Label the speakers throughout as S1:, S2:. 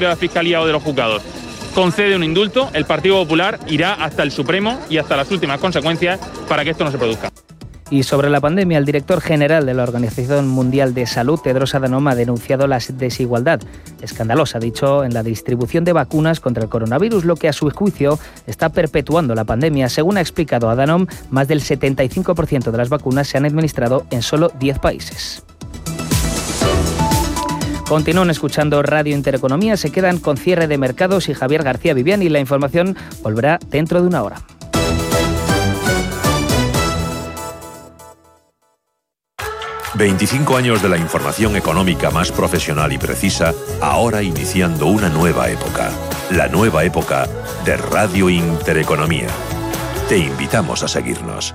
S1: de la Fiscalía o de los juzgados concede un indulto, el Partido Popular irá hasta el Supremo y hasta las últimas consecuencias para que esto no se produzca.
S2: Y sobre la pandemia, el director general de la Organización Mundial de Salud, Tedros Adhanom, ha denunciado la desigualdad escandalosa, dicho, en la distribución de vacunas contra el coronavirus, lo que a su juicio está perpetuando la pandemia. Según ha explicado Adhanom, más del 75% de las vacunas se han administrado en solo 10 países. Continúan escuchando Radio Intereconomía, se quedan con cierre de mercados y Javier García Vivian y la información volverá dentro de una hora.
S3: 25 años de la información económica más profesional y precisa, ahora iniciando una nueva época. La nueva época de Radio Intereconomía. Te invitamos a seguirnos.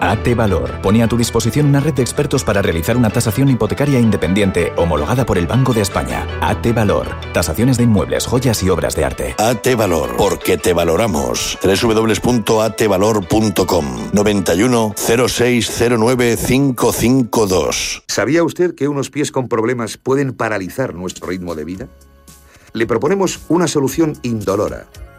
S4: AT Valor pone a tu disposición una red de expertos para realizar una tasación hipotecaria independiente homologada por el Banco de España. AT Valor. Tasaciones de inmuebles, joyas y obras de arte.
S5: AT Valor, porque te valoramos. www.atvalor.com 91 0609 552.
S6: ¿Sabía usted que unos pies con problemas pueden paralizar nuestro ritmo de vida? Le proponemos una solución indolora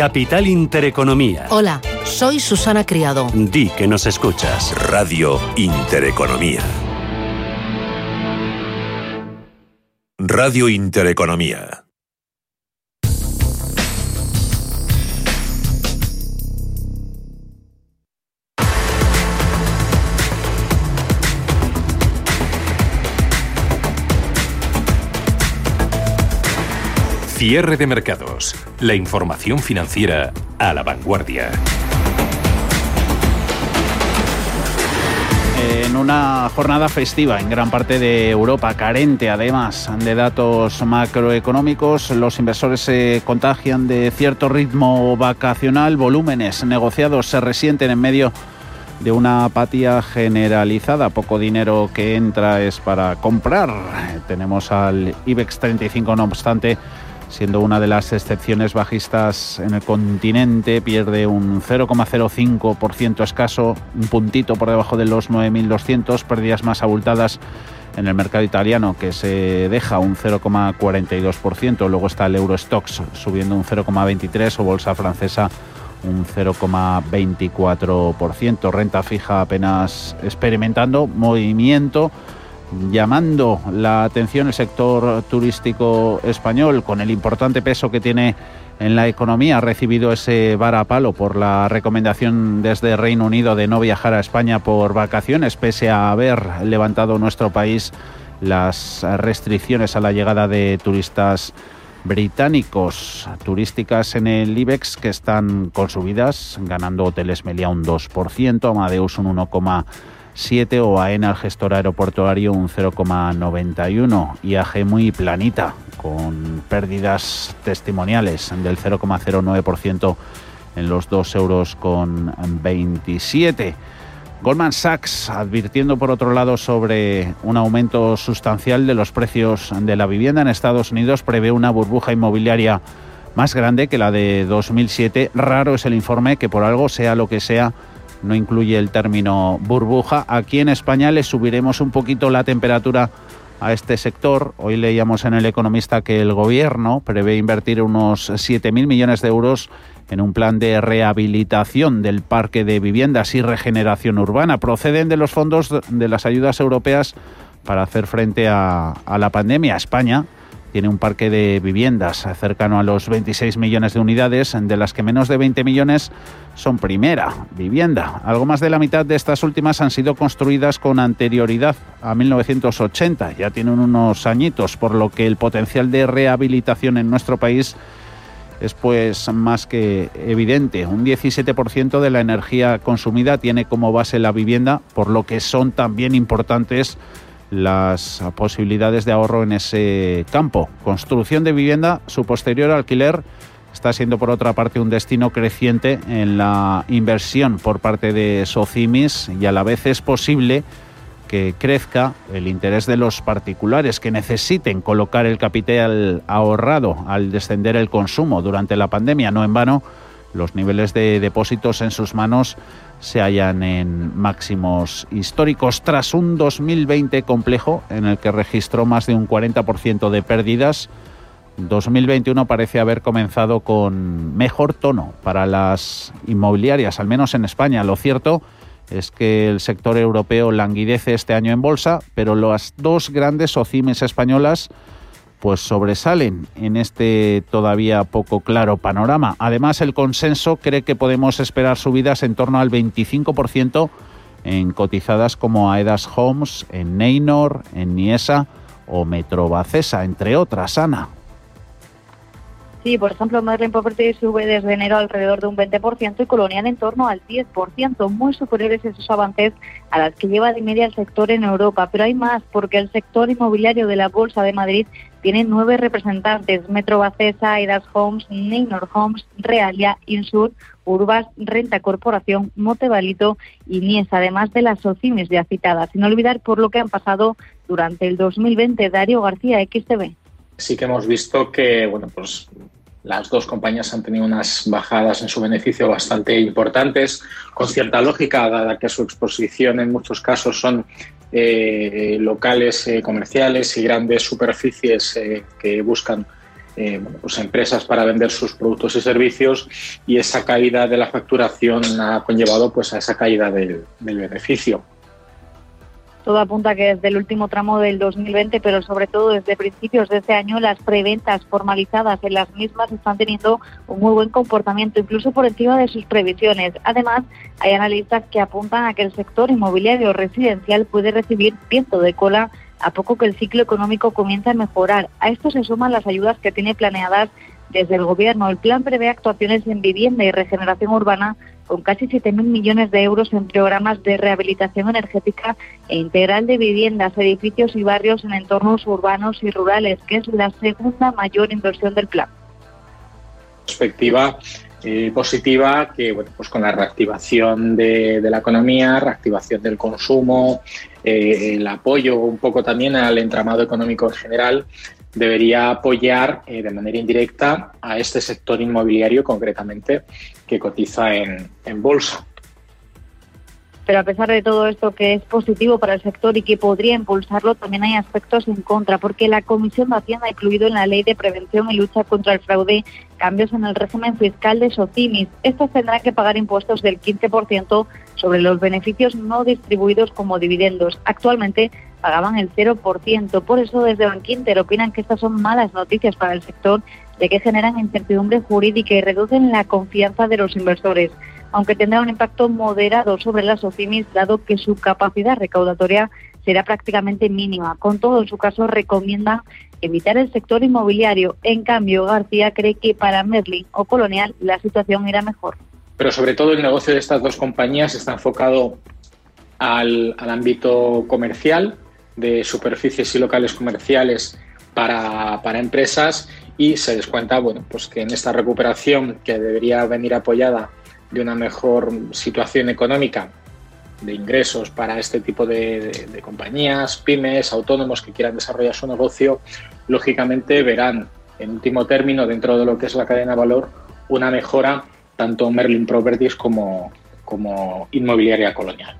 S7: Capital Intereconomía.
S8: Hola, soy Susana Criado.
S7: Di que nos escuchas.
S3: Radio Intereconomía. Radio Intereconomía.
S7: Cierre de mercados. La información financiera a la vanguardia.
S9: En una jornada festiva en gran parte de Europa, carente además de datos macroeconómicos, los inversores se contagian de cierto ritmo vacacional, volúmenes negociados se resienten en medio de una apatía generalizada. Poco dinero que entra es para comprar. Tenemos al IBEX 35, no obstante, siendo una de las excepciones bajistas en el continente, pierde un 0,05% escaso, un puntito por debajo de los 9.200, pérdidas más abultadas en el mercado italiano que se deja un 0,42%, luego está el Eurostox subiendo un 0,23% o bolsa francesa un 0,24%, renta fija apenas experimentando movimiento llamando la atención el sector turístico español con el importante peso que tiene en la economía. Ha recibido ese varapalo por la recomendación desde Reino Unido de no viajar a España por vacaciones, pese a haber levantado nuestro país las restricciones a la llegada de turistas británicos turísticas en el IBEX que están con subidas, ganando Hoteles Melia un 2%, Amadeus un 1,5%. 7 o AENA, el gestor aeroportuario, un 0,91. IAG muy planita, con pérdidas testimoniales del 0,09% en los 2 euros con 27. Goldman Sachs advirtiendo por otro lado sobre un aumento sustancial de los precios de la vivienda en Estados Unidos prevé una burbuja inmobiliaria más grande que la de 2007. Raro es el informe que por algo sea lo que sea no incluye el término burbuja. Aquí en España le subiremos un poquito la temperatura a este sector. Hoy leíamos en El Economista que el Gobierno prevé invertir unos 7.000 millones de euros en un plan de rehabilitación del parque de viviendas y regeneración urbana. Proceden de los fondos de las ayudas europeas para hacer frente a, la pandemia. España tiene un parque de viviendas cercano a los 26 millones de unidades, de las que menos de 20 millones son primera vivienda. Algo más de la mitad de estas últimas han sido construidas con anterioridad a 1980. Ya tienen unos añitos, por lo que el potencial de rehabilitación en nuestro país es pues más que evidente. Un 17% de la energía consumida tiene como base la vivienda, por lo que son también importantes las posibilidades de ahorro en ese campo. Construcción de vivienda, su posterior alquiler está siendo por otra parte un destino creciente en la inversión por parte de Socimis y a la vez es posible que crezca el interés de los particulares que necesiten colocar el capital ahorrado al descender el consumo durante la pandemia. No en vano, los niveles de depósitos en sus manos se hallan en máximos históricos tras un 2020 complejo en el que registró más de un 40% de pérdidas. 2021 parece haber comenzado con mejor tono para las inmobiliarias, al menos en España. Lo cierto es que el sector europeo languidece este año en bolsa, pero las dos grandes OCIMES españolas pues sobresalen en este todavía poco claro panorama. Además, el consenso cree que podemos esperar subidas en torno al 25% en cotizadas como Aedas Homes, en Neynor, en Niesa o Metrobacesa, entre otras, Ana.
S10: Sí, por ejemplo, Merlin Property sube desde enero alrededor de un 20% y Colonial en torno al 10%, muy superiores esos avances a las que lleva de media el sector en Europa. Pero hay más, porque el sector inmobiliario de la Bolsa de Madrid tiene nueve representantes, Metro Bacesa, Aidas Homes, Neynor Homes, Realia, Insur, Urbas, Renta Corporación, Motevalito y Nies, además de las OCIMES ya citadas. Sin olvidar por lo que han pasado durante el 2020. Darío García, XTV
S11: sí que hemos visto que, bueno, pues las dos compañías han tenido unas bajadas en su beneficio bastante importantes, con cierta lógica, dada que su exposición en muchos casos son eh, locales eh, comerciales y grandes superficies eh, que buscan pues empresas para vender sus productos y servicios y esa caída de la facturación ha conllevado pues a esa caída del beneficio.
S10: Todo apunta que desde el último tramo del 2020, pero sobre todo desde principios de este año, las preventas formalizadas en las mismas están teniendo un muy buen comportamiento, incluso por encima de sus previsiones. Además, hay analistas que apuntan a que el sector inmobiliario residencial puede recibir viento de cola a poco que el ciclo económico comience a mejorar. A esto se suman las ayudas que tiene planeadas desde el Gobierno. El plan prevé actuaciones en vivienda y regeneración urbana con casi 7.000 millones de euros en programas de rehabilitación energética e integral de viviendas, edificios y barrios en entornos urbanos y rurales, que es la segunda mayor inversión del plan.
S11: Perspectiva eh, positiva que, bueno, pues con la reactivación de, la economía, reactivación del consumo, eh, el apoyo un poco también al entramado económico en general, debería apoyar eh, de manera indirecta a este sector inmobiliario concretamente que cotiza en, bolsa.
S10: Pero a pesar de todo esto que es positivo para el sector y que podría impulsarlo, también hay aspectos en contra, porque la Comisión de Hacienda ha incluido en la Ley de Prevención y Lucha contra el Fraude cambios en el régimen fiscal de SOCIMIS. Estos tendrán que pagar impuestos del 15% sobre los beneficios no distribuidos como dividendos. Actualmente pagaban el 0%. Por eso desde Bankinter opinan que estas son malas noticias para el sector, ya que generan incertidumbre jurídica y reducen la confianza de los inversores, aunque tendrá un impacto moderado sobre las OFIMIS, dado que su capacidad recaudatoria será prácticamente mínima. Con todo, en su caso, recomiendan evitar el sector inmobiliario. En cambio, García cree que para Merlin o Colonial la situación irá mejor.
S11: Pero sobre todo el negocio de estas dos compañías está enfocado al, al ámbito comercial, de superficies y locales comerciales para, empresas y se descuenta bueno, pues que en esta recuperación que debería venir apoyada de una mejor situación económica ingresos para este tipo de, compañías, pymes, autónomos que quieran desarrollar su negocio, lógicamente verán en último término dentro de lo que es la cadena de valor una mejora tanto Merlin Properties como, como Inmobiliaria Colonial.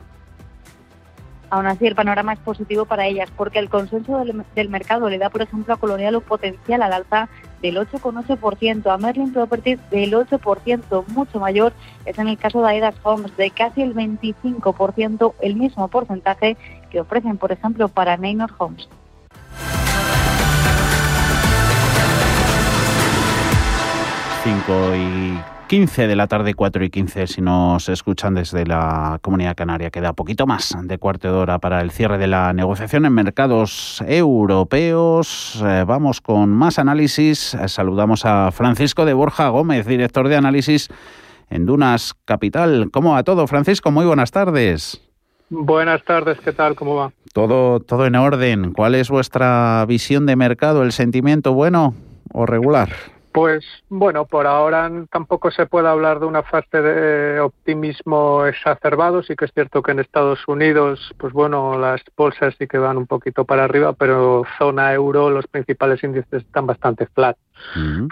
S10: Aún así, el panorama es positivo para ellas porque el consenso del, mercado le da, por ejemplo, a Colonial un potencial al alza del 8,8%, a Merlin Properties del 8%, mucho mayor es en el caso de Aedas Homes, de casi el 25%, el mismo porcentaje que ofrecen, por ejemplo, para Neynor Homes.
S9: 5 y 15 de la tarde, 4 y 15, si nos escuchan desde la Comunidad Canaria. Queda poquito más de cuarto de hora para el cierre de la negociación en mercados europeos. Eh, vamos con más análisis. Eh, saludamos a Francisco de Borja Gómez, director de análisis en Dunas Capital. ¿Cómo va todo, Francisco? Muy buenas tardes.
S12: Buenas tardes, ¿qué tal? ¿Cómo va?
S9: Todo, todo en orden. ¿Cuál es vuestra visión de mercado? ¿El sentimiento bueno o regular?
S12: Pues bueno, por ahora tampoco se puede hablar de una fase de optimismo exacerbado. Sí que es cierto que en Estados Unidos, pues bueno, las bolsas sí que van un poquito para arriba, pero zona euro, los principales índices están bastante flat.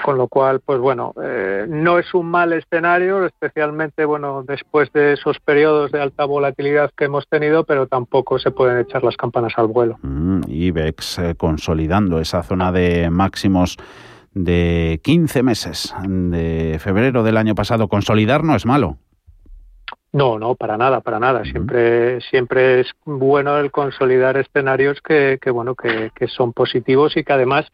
S12: Con lo cual, pues bueno, eh, no es un mal escenario, especialmente bueno después de esos periodos de alta volatilidad que hemos tenido, pero tampoco se pueden echar las campanas al vuelo.
S9: IBEX eh, consolidando esa zona de máximos de 15 meses de febrero del año pasado. Consolidar no es malo.
S12: No, no, para nada, para nada. Siempre, siempre es bueno el consolidar escenarios que, que bueno, que, que son positivos y que además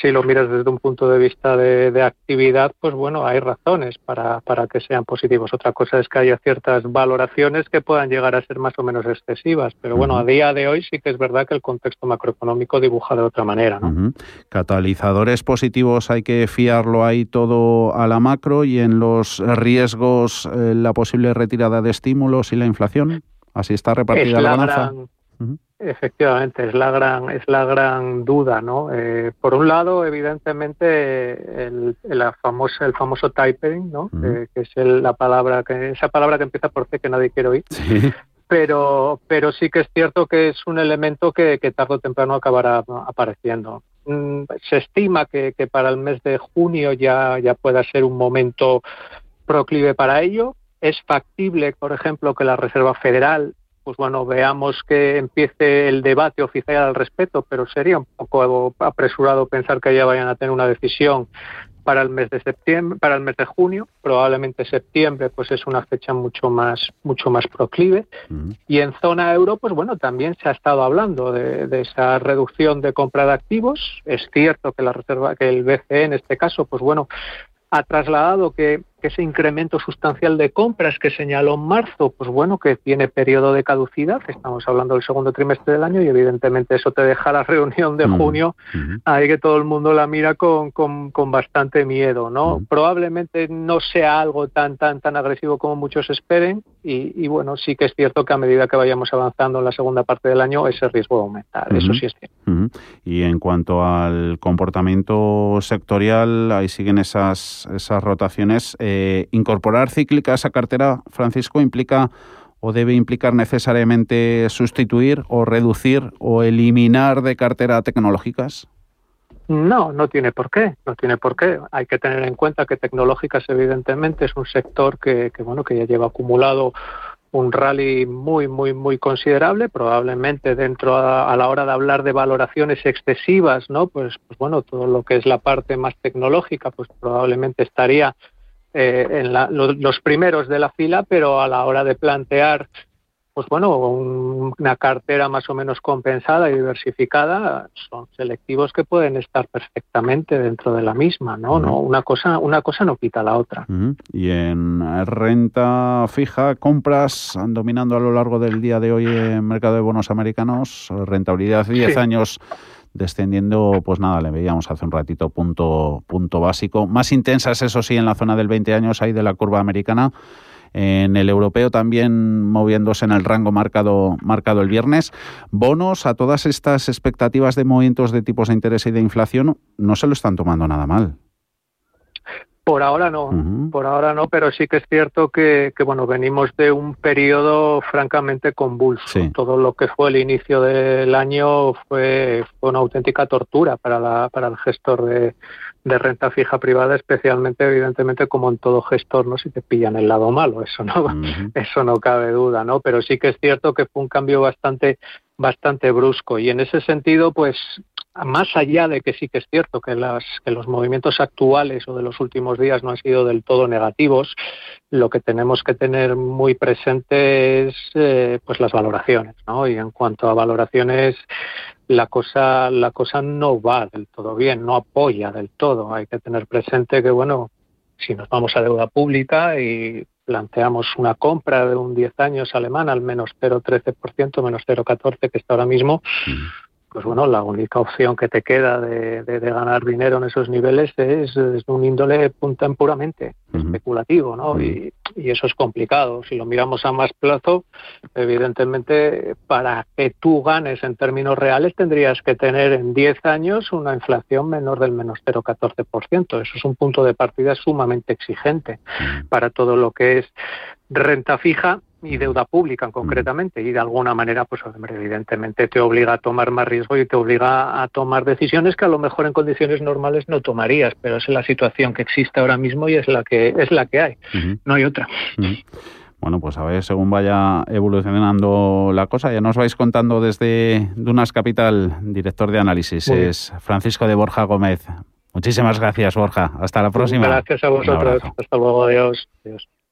S12: si lo miras desde un punto de vista de, actividad, pues bueno, hay razones para, para, que sean positivos. Otra cosa es que haya ciertas valoraciones que puedan llegar a ser más o menos excesivas, pero bueno, a día de hoy sí que es verdad que el contexto macroeconómico dibuja de otra manera. ¿no?
S9: Catalizadores positivos hay que fiarlo ahí todo a la macro y en los riesgos eh, la posible retirada de estímulos y la inflación. Así está repartida la,
S12: Efectivamente, es la gran, es la gran duda, ¿no? Eh, por un lado, evidentemente, el, el, famoso, el famoso typing, ¿no? Eh, que es la palabra que, esa palabra que empieza por C que nadie quiere oír. Pero, pero sí que es cierto que es un elemento que, que tarde o temprano acabará apareciendo. Mm, se estima que, que para el mes de junio ya, ya pueda ser un momento proclive para ello. Es factible, por ejemplo, que la Reserva Federal pues bueno, veamos que empiece el debate oficial al respecto, pero sería un poco apresurado pensar que ya vayan a tener una decisión para el mes de septiembre, para el mes de junio, probablemente septiembre pues es una fecha mucho más mucho más proclive. Y en zona euro pues bueno también se ha estado hablando de, de, esa reducción de compra de activos. Es cierto que la reserva que el BCE en este caso pues bueno ha trasladado que ese incremento sustancial de compras que señaló en marzo, pues bueno, que tiene periodo de caducidad, estamos hablando del segundo trimestre del año y evidentemente eso te deja la reunión de junio, ahí que todo el mundo la mira con, con, bastante miedo, ¿no? Probablemente no sea algo tan, tan, tan agresivo como muchos esperen y, bueno, sí que es cierto que a medida que vayamos avanzando en la segunda parte del año ese riesgo va a aumentar, eso sí es cierto.
S9: Y en cuanto al comportamiento sectorial, ahí siguen esas, esas rotaciones. Eh, incorporar cíclica a esa cartera, Francisco, implica o debe implicar necesariamente sustituir o reducir o eliminar de cartera tecnológicas?
S12: No, no tiene por qué, no tiene por qué. Hay que tener en cuenta que tecnológicas evidentemente es un sector que, bueno que ya lleva acumulado un rally muy muy muy considerable, probablemente dentro a, la hora de hablar de valoraciones excesivas, ¿no? Pues, pues bueno, todo lo que es la parte más tecnológica, pues probablemente estaría eh, en los, primeros de la fila, pero a la hora de plantear pues bueno, una cartera más o menos compensada y diversificada son selectivos que pueden estar perfectamente dentro de la misma, ¿no? no una cosa una cosa no quita la otra.
S9: Y en renta fija, compras dominando a lo largo del día de hoy en mercado de bonos americanos, rentabilidad 10 años descendiendo, pues nada, le veíamos hace un ratito punto, punto básico. Más intensas, eso sí, en la zona del 20 años hay de la curva americana. En el europeo también moviéndose en el rango marcado, marcado el viernes. Bonos a todas estas expectativas de movimientos de tipos de interés y de inflación no se lo están tomando nada mal.
S12: Por ahora no, por ahora no, pero sí que es cierto que, bueno, venimos de un periodo francamente convulso. Todo lo que fue el inicio del año fue, una auténtica tortura para, la, para el gestor de, renta fija privada, especialmente, evidentemente, como en todo gestor, ¿no? Si te pillan el lado malo, eso no, eso no cabe duda, ¿no? Pero sí que es cierto que fue un cambio bastante bastante brusco y en ese sentido pues más allá de que sí que es cierto que, las, que los movimientos actuales o de los últimos días no han sido del todo negativos, lo que tenemos que tener muy presente es eh, pues las valoraciones, ¿no? Y en cuanto a valoraciones, la cosa, la cosa no va del todo bien, no apoya del todo. Hay que tener presente que, bueno, si nos vamos a deuda pública y planteamos una compra de un 10 años alemán al menos 0,13%, menos 0,14% que está ahora mismo, pues bueno, la única opción que te queda de, ganar dinero en esos niveles es, un índole punta puramente especulativo, ¿no? y, eso es complicado. Si lo miramos a más plazo, evidentemente, para que tú ganes en términos reales, tendrías que tener en 10 años una inflación menor del menos 0,14%. Eso es un punto de partida sumamente exigente para todo lo que es renta fija y deuda pública concretamente y de alguna manera pues evidentemente te obliga a tomar más riesgo y te obliga a tomar decisiones que a lo mejor en condiciones normales no tomarías pero es la situación que existe ahora mismo y es la que es la que hay no hay otra
S9: Bueno, pues a ver, según vaya evolucionando la cosa, ya nos vais contando desde Dunas Capital, director de análisis, es Francisco de Borja Gómez. Muchísimas gracias, Borja. Hasta la próxima.
S12: Gracias a vosotros. Hasta luego. Adiós. Adiós.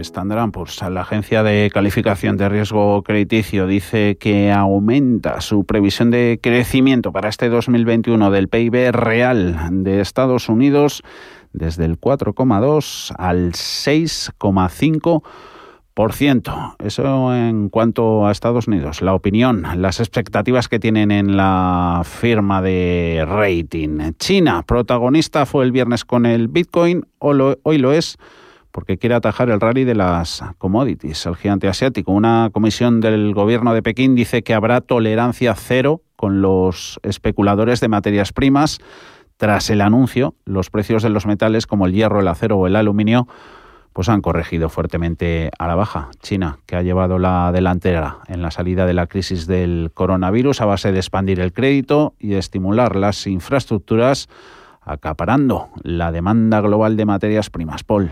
S9: Standard Poor's, la agencia de calificación de riesgo crediticio, dice que aumenta su previsión de crecimiento para este 2021 del PIB real de Estados Unidos desde el 4,2 al 6,5%. Eso en cuanto a Estados Unidos. La opinión, las expectativas que tienen en la firma de rating. China, protagonista fue el viernes con el Bitcoin, hoy lo es porque quiere atajar el rally de las commodities. El gigante asiático, una comisión del gobierno de Pekín dice que habrá tolerancia cero con los especuladores de materias primas. Tras el anuncio, los precios de los metales como el hierro, el acero o el aluminio pues han corregido fuertemente a la baja. China, que ha llevado la delantera en la salida de la crisis del coronavirus a base de expandir el crédito y estimular las infraestructuras, acaparando la demanda global de materias primas. Paul.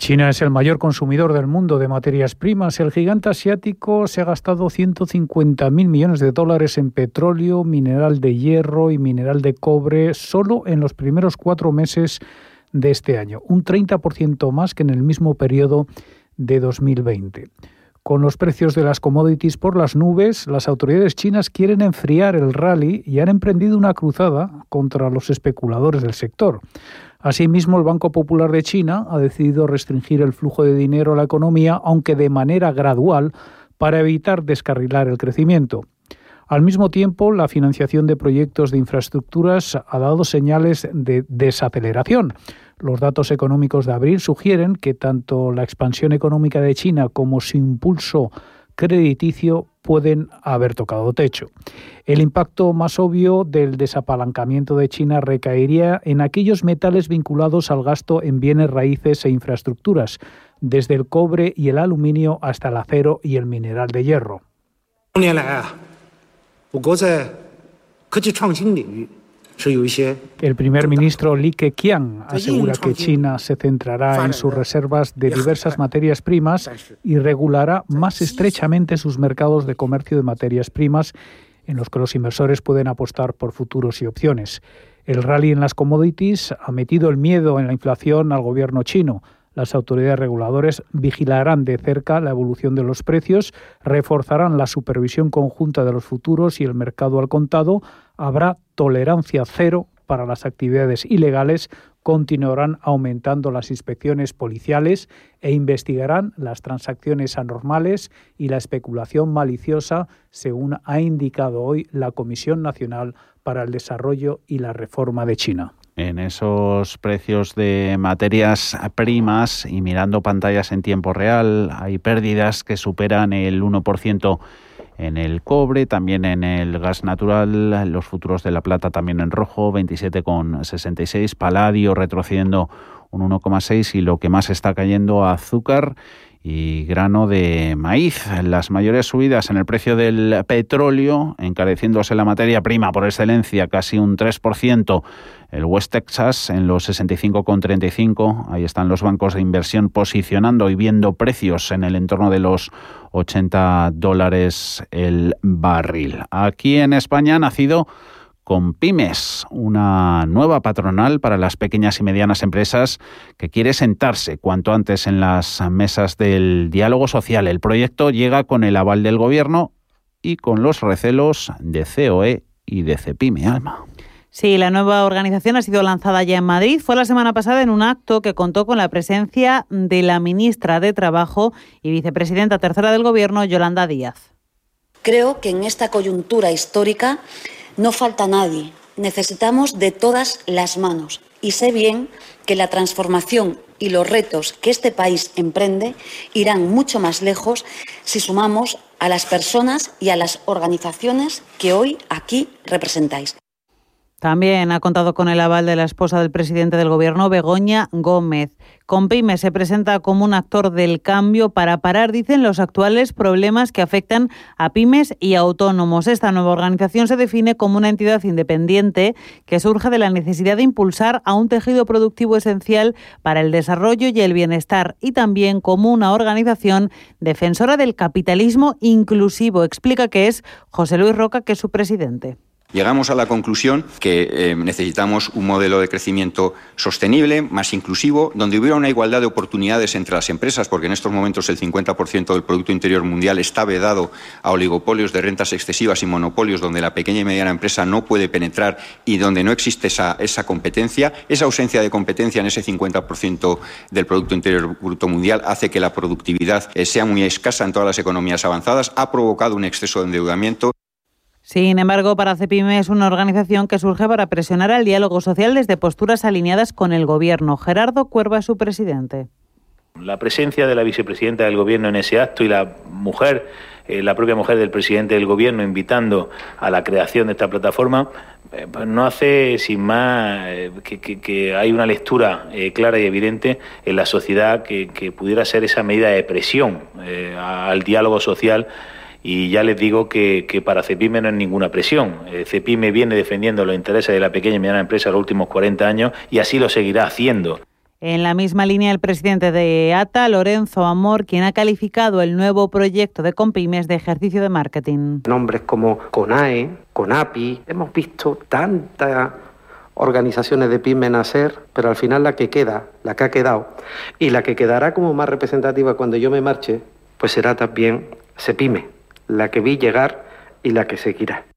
S13: China es el mayor consumidor del mundo de materias primas. El gigante asiático se ha gastado 150.000 millones de dólares en petróleo, mineral de hierro y mineral de cobre solo en los primeros cuatro meses de este año, un 30% más que en el mismo periodo de 2020. Con los precios de las commodities por las nubes, las autoridades chinas quieren enfriar el rally y han emprendido una cruzada contra los especuladores del sector. Asimismo, el Banco Popular de China ha decidido restringir el flujo de dinero a la economía, aunque de manera gradual, para evitar descarrilar el crecimiento. Al mismo tiempo, la financiación de proyectos de infraestructuras ha dado señales de desaceleración. Los datos económicos de abril sugieren que tanto la expansión económica de China como su impulso crediticio pueden haber tocado techo. El impacto más obvio del desapalancamiento de China recaería en aquellos metales vinculados al gasto en bienes raíces e infraestructuras, desde el cobre y el aluminio hasta el acero y el mineral de hierro. El primer ministro Li Keqiang asegura que China se centrará en sus reservas de diversas materias primas y regulará más estrechamente sus mercados de comercio de materias primas en los que los inversores pueden apostar por futuros y opciones. El rally en las commodities ha metido el miedo en la inflación al gobierno chino. Las autoridades reguladoras vigilarán de cerca la evolución de los precios, reforzarán la supervisión conjunta de los futuros y el mercado al contado. Habrá tolerancia cero para las actividades ilegales continuarán aumentando las inspecciones policiales e investigarán las transacciones anormales y la especulación maliciosa, según ha indicado hoy la Comisión Nacional para el Desarrollo y la Reforma de China
S9: en esos precios de materias primas y mirando pantallas en tiempo real, hay pérdidas que superan el 1% en el cobre, también en el gas natural, los futuros de la plata también en rojo, 27,66, paladio retrocediendo un 1,6 y lo que más está cayendo azúcar y grano de maíz. Las mayores subidas en el precio del petróleo, encareciéndose la materia prima por excelencia casi un 3%. El West Texas en los 65,35. Ahí están los bancos de inversión posicionando y viendo precios en el entorno de los 80 dólares el barril. Aquí en España ha nacido con Pymes, una nueva patronal para las pequeñas y medianas empresas que quiere sentarse cuanto antes en las mesas del diálogo social. El proyecto llega con el aval del Gobierno y con los recelos de COE y de CEPIME Alma.
S14: Sí, la nueva organización ha sido lanzada ya en Madrid. Fue la semana pasada en un acto que contó con la presencia de la ministra de Trabajo y vicepresidenta tercera del Gobierno, Yolanda Díaz.
S15: Creo que en esta coyuntura histórica no falta nadie. Necesitamos de todas las manos. Y sé bien que la transformación y los retos que este país emprende irán mucho más lejos si sumamos a las personas y a las organizaciones que hoy aquí representáis.
S14: También ha contado con el aval de la esposa del presidente del Gobierno, Begoña Gómez. Compime se presenta como un actor del cambio para parar, dicen, los actuales problemas que afectan a pymes y autónomos. Esta nueva organización se define como una entidad independiente que surge de la necesidad de impulsar a un tejido productivo esencial para el desarrollo y el bienestar y también como una organización defensora del capitalismo inclusivo. Explica que es José Luis Roca, que es su presidente.
S16: Llegamos a la conclusión que eh, necesitamos un modelo de crecimiento sostenible, más inclusivo, donde hubiera una igualdad de oportunidades entre las empresas, porque en estos momentos el 50% del Producto Interior Mundial está vedado a oligopolios de rentas excesivas y monopolios donde la pequeña y mediana empresa no puede penetrar y donde no existe esa, competencia. Esa ausencia de competencia en ese 50% del Producto Interior Bruto Mundial hace que la productividad eh, sea muy escasa en todas las economías avanzadas, ha provocado un exceso de endeudamiento.
S14: Sin embargo, para CEPIME es una organización que surge para presionar al diálogo social desde posturas alineadas con el Gobierno. Gerardo Cuerva es su presidente.
S17: La presencia de la vicepresidenta del Gobierno en ese acto y la mujer, eh, la propia mujer del presidente del Gobierno, invitando a la creación de esta plataforma, eh, pues no hace sin más eh, que, hay una lectura clara y evidente en la sociedad que, pudiera ser esa medida de presión al diálogo social y ya les digo que, para Cepime no es ninguna presión. Eh, Cepime viene defendiendo los intereses de la pequeña y mediana empresa los últimos 40 años y así lo seguirá haciendo.
S14: En la misma línea, el presidente de ATA, Lorenzo Amor, quien ha calificado el nuevo proyecto de Compymes de ejercicio de marketing.
S18: Nombres como CONAE, CONAPI, hemos visto tantas organizaciones de pymes nacer, pero al final la que queda, la que ha quedado, y la que quedará como más representativa cuando yo me marche, pues será también CEPIME la que vi llegar y la que seguirá.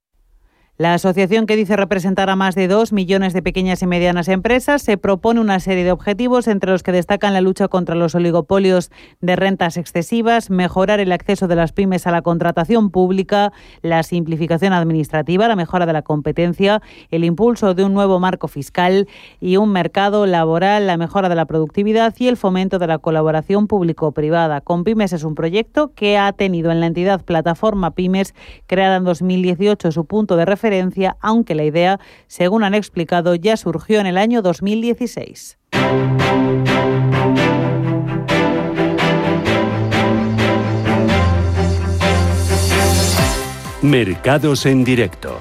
S14: La asociación que dice representar a más de dos millones de pequeñas y medianas empresas se propone una serie de objetivos entre los que destacan la lucha contra los oligopolios de rentas excesivas, mejorar el acceso de las pymes a la contratación pública, la simplificación administrativa, la mejora de la competencia, el impulso de un nuevo marco fiscal y un mercado laboral, la mejora de la productividad y el fomento de la colaboración público-privada. Con Pymes es un proyecto que ha tenido en la entidad Plataforma Pymes, creada en 2018, su punto de referencia aunque la idea, según han explicado, ya surgió en el año 2016.
S7: Mercados en directo.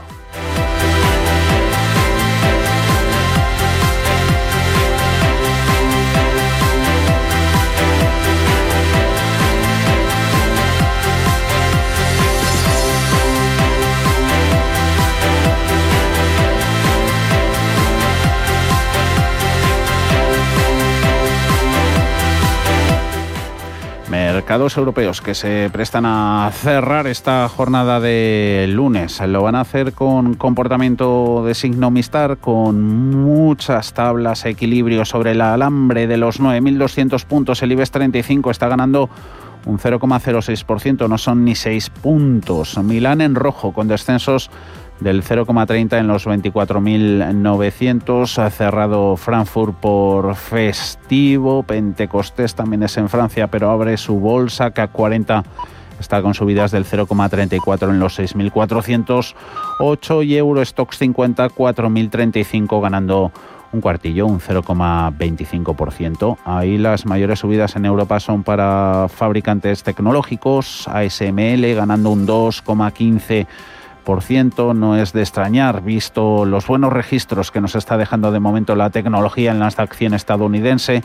S9: Mercados europeos que se prestan a cerrar esta jornada de lunes. Lo van a hacer con comportamiento de signo mistar, con muchas tablas, equilibrio sobre el alambre de los 9.200 puntos. El IBEX 35 está ganando un 0,06%, no son ni 6 puntos. Milán en rojo, con descensos del 0,30 en los 24.900. Ha cerrado Frankfurt por festivo. Pentecostés también es en Francia, pero abre su bolsa. K40 está con subidas del 0,34 en los 6.408 y Eurostox 50 4.035 ganando un cuartillo, un 0,25%. Ahí las mayores subidas en Europa son para fabricantes tecnológicos, ASML ganando un 2,15%. No es de extrañar, visto los buenos registros que nos está dejando de momento la tecnología en la acción estadounidense.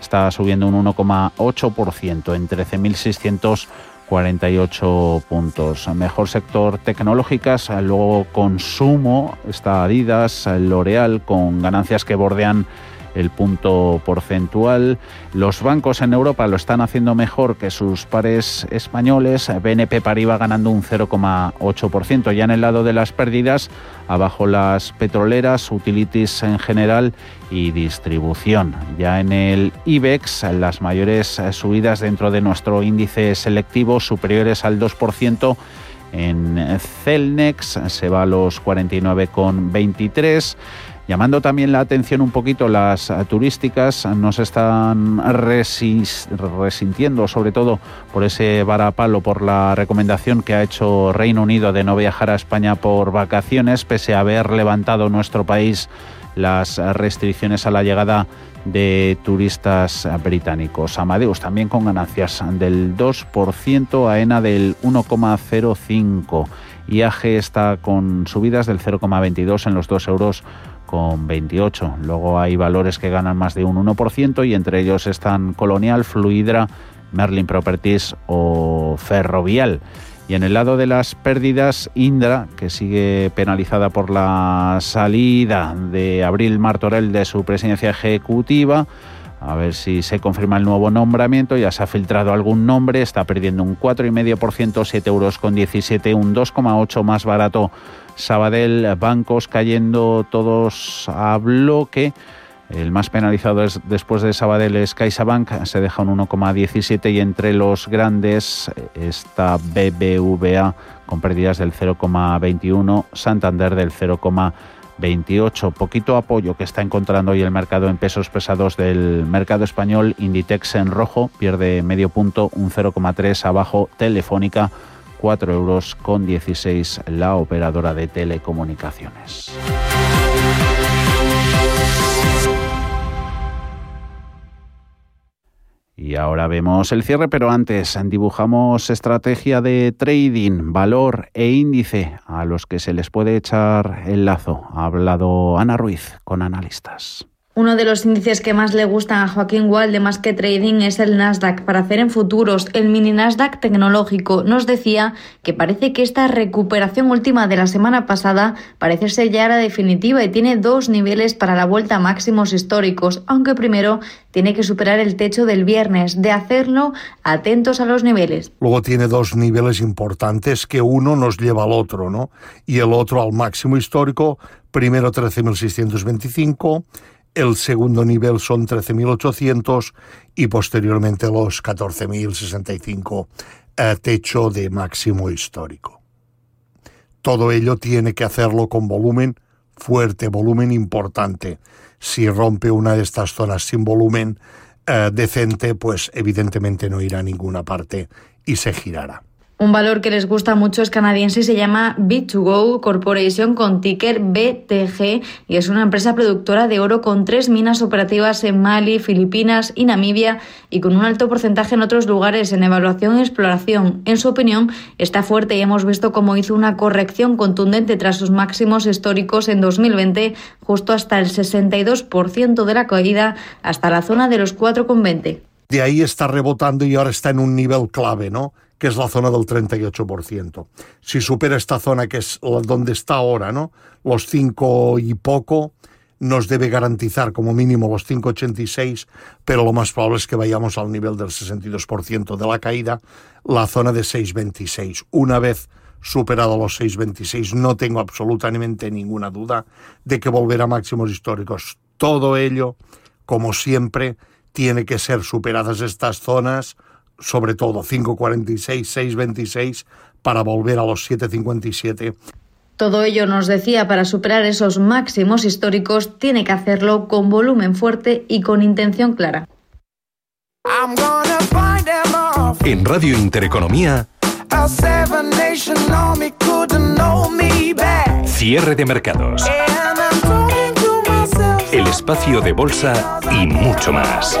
S9: Está subiendo un 1,8% en 13.648 puntos. Mejor sector tecnológicas, luego consumo, está Adidas, L'Oreal con ganancias que bordean el punto porcentual. Los bancos en Europa lo están haciendo mejor que sus pares españoles. BNP Paribas ganando un 0,8%. Ya en el lado de las pérdidas, abajo las petroleras, utilities en general y distribución. Ya en el IBEX, las mayores subidas dentro de nuestro índice selectivo superiores al 2%. En Celnex se va a los 49,23 Llamando también la atención un poquito las eh, turísticas, nos están resintiendo sobre todo por ese varapalo, por la recomendación que ha hecho Reino Unido de no viajar a España por vacaciones, pese a haber levantado nuestro país las restricciones a la llegada de turistas británicos. Amadeus también con ganancias del 2%, AENA del 1,05%. IAG está con subidas del 0,22 en los 2 euros con 28. Luego hay valores que ganan más de un 1% y entre ellos están Colonial, Fluidra, Merlin Properties o Ferrovial. Y en el lado de las pérdidas, Indra, que sigue penalizada por la salida de Abril Martorell de su presidencia ejecutiva, a ver si se confirma el nuevo nombramiento. Ya se ha filtrado algún nombre. Está perdiendo un 4,5%, 7 euros con 17, un 2,8 más barato Sabadell, bancos cayendo todos a bloque. El más penalizado es, después de Sabadell es CaixaBank, se deja un 1,17 y entre los grandes está BBVA con pérdidas del 0,21, Santander del 0,28. Poquito apoyo que está encontrando hoy el mercado en pesos pesados del mercado español. Inditex en rojo pierde medio punto, un 0,3 abajo. Telefónica 4 euros con 16 la operadora de telecomunicaciones. Y ahora vemos el cierre, pero antes dibujamos estrategia de trading, valor e índice a los que se les puede echar el lazo. Ha hablado Ana Ruiz con analistas.
S19: Uno de los índices que más le gustan a Joaquín Wall de Más que Trading es el Nasdaq. Para hacer en futuros, el mini Nasdaq tecnológico nos decía que parece que esta recuperación última de la semana pasada parece ser ya la definitiva y tiene dos niveles para la vuelta máximos históricos, aunque primero tiene que superar el techo del viernes. De hacerlo, atentos a los niveles.
S20: Luego tiene dos niveles importantes que uno nos lleva al otro, ¿no? Y el otro al máximo histórico, primero 13.625 el segundo nivel son 13.800 y posteriormente los 14.065 eh, techo de máximo histórico. Todo ello tiene que hacerlo con volumen fuerte, volumen importante. Si rompe una de estas zonas sin volumen eh, decente, pues evidentemente no irá a ninguna parte y se girará.
S19: Un valor que les gusta mucho es canadiense y se llama B2Go Corporation con ticker BTG y es una empresa productora de oro con tres minas operativas en Mali, Filipinas y Namibia y con un alto porcentaje en otros lugares en evaluación y exploración. En su opinión, está fuerte y hemos visto cómo hizo una corrección contundente tras sus máximos históricos en 2020, justo hasta el 62% de la caída, hasta la zona de los 4,20.
S20: De ahí está rebotando y ahora está en un nivel clave, ¿no? Que es la zona del 38%. Si supera esta zona, que es donde está ahora, ¿no? Los 5 y poco, nos debe garantizar como mínimo los 5,86, pero lo más probable es que vayamos al nivel del 62% de la caída, la zona de 6,26. Una vez superado los 6,26, no tengo absolutamente ninguna duda de que volverá a máximos históricos. Todo ello, como siempre, tiene que ser superadas estas zonas, sobre todo 5,46, 6,26, para volver a los 7,57
S19: todo ello nos decía, para superar esos máximos históricos, tiene que hacerlo con volumen fuerte y con intención clara.
S21: En Radio Intereconomía, cierre de mercados, el espacio de bolsa y mucho más.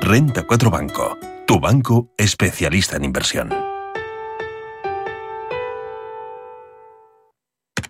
S22: Renta 4 Banco. Tu banco especialista en inversión.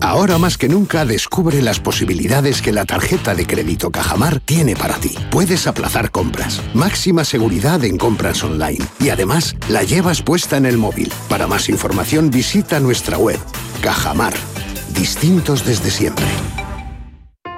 S23: Ahora más que nunca descubre las posibilidades que la tarjeta de crédito Cajamar tiene para ti. Puedes aplazar compras, máxima seguridad en compras online y además la llevas puesta en el móvil. Para más información visita nuestra web. Cajamar. Distintos desde siempre.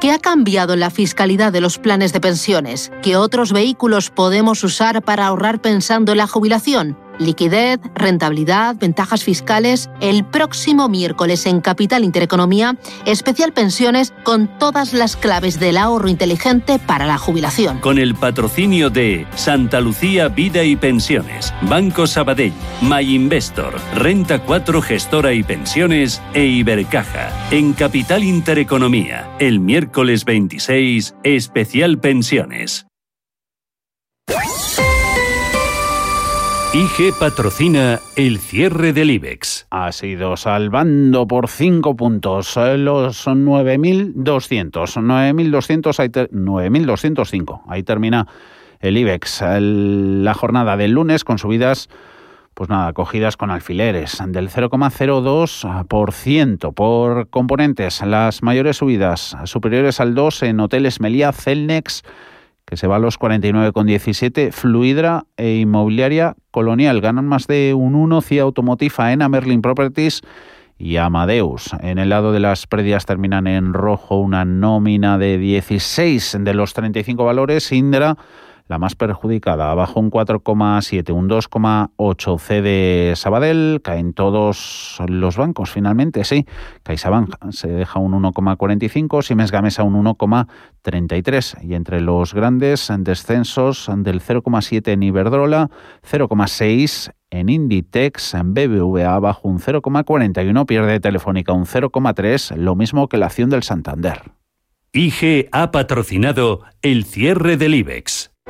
S8: ¿Qué ha cambiado en la fiscalidad de los planes de pensiones? ¿Qué otros vehículos podemos usar para ahorrar pensando en la jubilación? Liquidez, rentabilidad, ventajas fiscales. El próximo miércoles en Capital Intereconomía, especial pensiones con todas las claves del ahorro inteligente para la jubilación.
S21: Con el patrocinio de Santa Lucía Vida y Pensiones, Banco Sabadell, My Investor, Renta 4 Gestora y Pensiones e Ibercaja. En Capital Intereconomía, el miércoles 26, especial pensiones. IG patrocina el cierre del IBEX.
S9: Ha sido salvando por 5 puntos los 9.200. 9.200, 9.205. Ahí termina el IBEX. La jornada del lunes con subidas, pues nada, cogidas con alfileres del 0,02% por componentes. Las mayores subidas superiores al 2 en hoteles Meliá, Celnex, que se va a los 49,17. Fluidra e Inmobiliaria Colonial ganan más de un 1. CIA Automotive, AENA, Merlin Properties y Amadeus. En el lado de las predias terminan en rojo una nómina de 16 de los 35 valores. Indra la más perjudicada, abajo un 4,7, un 2,8 C de Sabadell, caen todos los bancos finalmente, sí. CaixaBank se deja un 1,45, Siemens Gamesa un 1,33 y entre los grandes descensos del 0,7 en Iberdrola, 0,6 en Inditex, en BBVA bajo un 0,41, pierde Telefónica un 0,3, lo mismo que la acción del Santander.
S21: IG ha patrocinado el cierre del IBEX.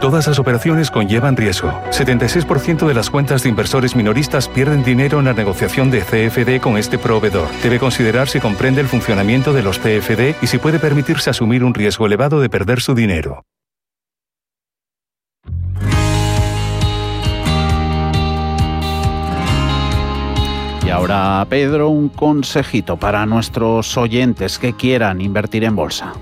S24: Todas las operaciones conllevan riesgo. 76% de las cuentas de inversores minoristas pierden dinero en la negociación de CFD con este proveedor. Debe considerar si comprende el funcionamiento de los CFD y si puede permitirse asumir un riesgo elevado de perder su dinero.
S9: Y ahora, Pedro, un consejito para nuestros oyentes que quieran invertir en bolsa.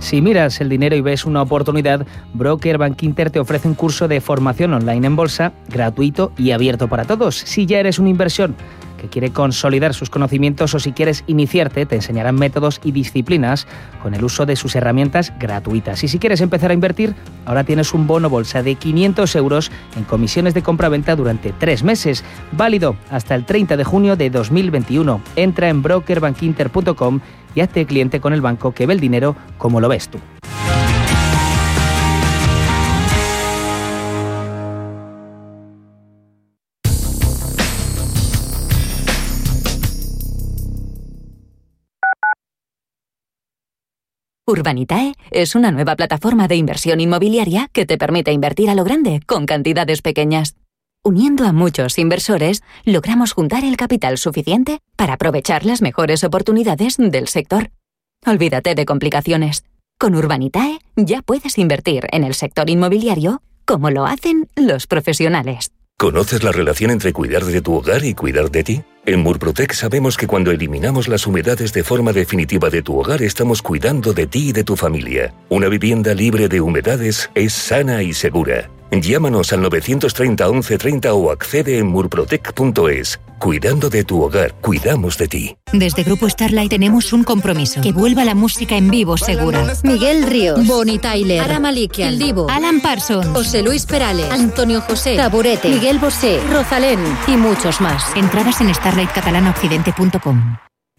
S25: Si miras el dinero y ves una oportunidad, Broker Bank Inter te ofrece un curso de formación online en bolsa, gratuito y abierto para todos. Si ya eres una inversión que quiere consolidar sus conocimientos o si quieres iniciarte, te enseñarán métodos y disciplinas con el uso de sus herramientas gratuitas. Y si quieres empezar a invertir, ahora tienes un bono bolsa de 500 euros en comisiones de compra-venta durante tres meses, válido hasta el 30 de junio de 2021. Entra en brokerbankinter.com y hazte cliente con el banco que ve el dinero como lo ves tú.
S26: Urbanitae es una nueva plataforma de inversión inmobiliaria que te permite invertir a lo grande con cantidades pequeñas. Uniendo a muchos inversores, logramos juntar el capital suficiente para aprovechar las mejores oportunidades del sector. Olvídate de complicaciones. Con Urbanitae ya puedes invertir en el sector inmobiliario como lo hacen los profesionales.
S27: ¿Conoces la relación entre cuidar de tu hogar y cuidar de ti? En Murprotec sabemos que cuando eliminamos las humedades de forma definitiva de tu hogar estamos cuidando de ti y de tu familia. Una vivienda libre de humedades es sana y segura. Llámanos al 930 1130 o accede en murprotec.es. Cuidando de tu hogar, cuidamos de ti.
S28: Desde Grupo Starlight tenemos un compromiso. Que vuelva la música en vivo segura. Miguel Ríos, Bonnie Tyler, Ara Malikian, El Divo, Alan Parsons, José Luis Perales, Antonio José, Taburete, Miguel Bosé, Rosalén y muchos más. Entradas en starlightcatalanaoccidente.com.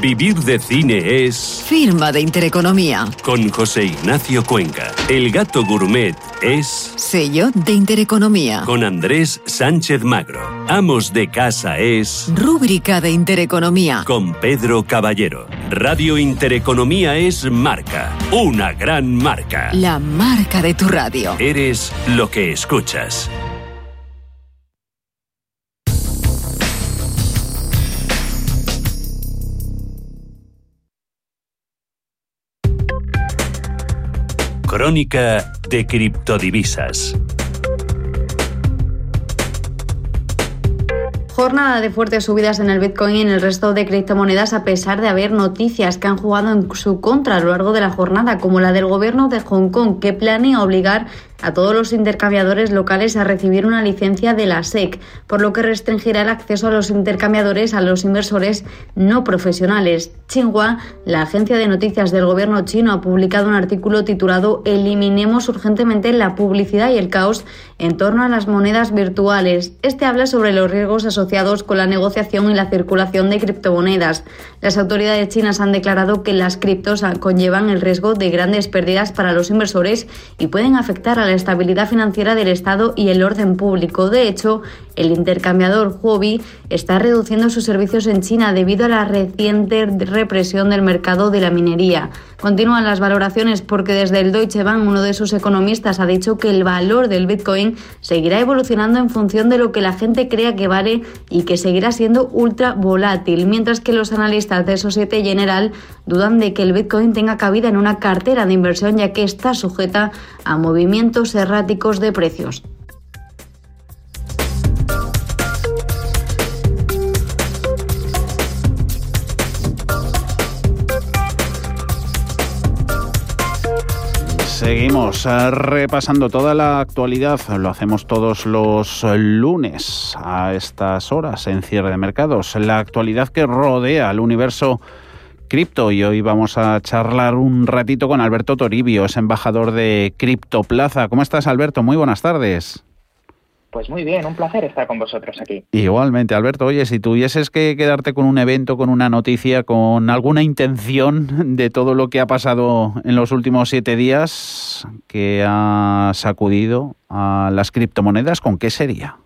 S21: Vivir de cine es...
S29: Firma de Intereconomía.
S21: Con José Ignacio Cuenca. El gato gourmet es...
S29: Sello de Intereconomía.
S21: Con Andrés Sánchez Magro. Amos de casa es...
S29: Rúbrica de Intereconomía.
S21: Con Pedro Caballero. Radio Intereconomía es marca. Una gran marca.
S29: La marca de tu radio.
S21: Eres lo que escuchas. Crónica de criptodivisas.
S19: Jornada de fuertes subidas en el Bitcoin y en el resto de criptomonedas a pesar de haber noticias que han jugado en su contra a lo largo de la jornada, como la del gobierno de Hong Kong, que planea obligar a todos los intercambiadores locales a recibir una licencia de la SEC, por lo que restringirá el acceso a los intercambiadores a los inversores no profesionales. Xinhua, la agencia de noticias del gobierno chino, ha publicado un artículo titulado Eliminemos urgentemente la publicidad y el caos en torno a las monedas virtuales. Este habla sobre los riesgos asociados con la negociación y la circulación de criptomonedas. Las autoridades chinas han declarado que las criptos conllevan el riesgo de grandes pérdidas para los inversores y pueden afectar a la estabilidad financiera del Estado y el orden público. De hecho, el intercambiador Huobi está reduciendo sus servicios en China debido a la reciente represión del mercado de la minería. Continúan las valoraciones porque desde el Deutsche Bank uno de sus economistas ha dicho que el valor del Bitcoin seguirá evolucionando en función de lo que la gente crea que vale y que seguirá siendo ultra volátil, mientras que los analistas de Societe General dudan de que el Bitcoin tenga cabida en una cartera de inversión ya que está sujeta a movimientos erráticos de precios.
S9: Seguimos eh, repasando toda la actualidad. Lo hacemos todos los lunes a estas horas en cierre de mercados. La actualidad que rodea al universo cripto y hoy vamos a charlar un ratito con Alberto Toribio, es embajador de Criptoplaza. ¿Cómo estás Alberto? Muy buenas tardes.
S30: Pues muy bien, un placer estar con vosotros aquí.
S9: Igualmente, Alberto. Oye, si tuvieses que quedarte con un evento, con una noticia, con alguna intención de todo lo que ha pasado en los últimos siete días que ha sacudido a las criptomonedas, ¿con qué sería?